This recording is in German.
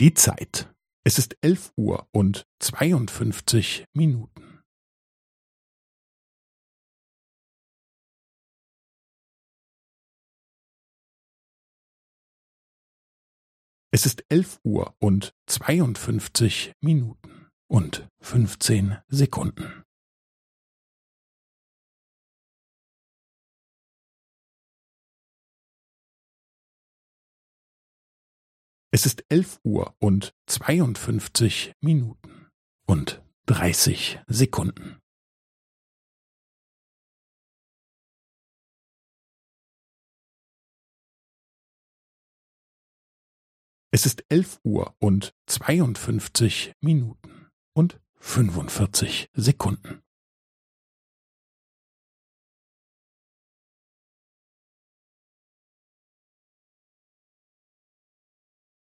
Die Zeit. Es ist elf Uhr und zweiundfünfzig Minuten. Es ist elf Uhr und zweiundfünfzig Minuten und fünfzehn Sekunden. Es ist elf Uhr und zweiundfünfzig Minuten und dreißig Sekunden. Es ist elf Uhr und zweiundfünfzig Minuten und fünfundvierzig Sekunden.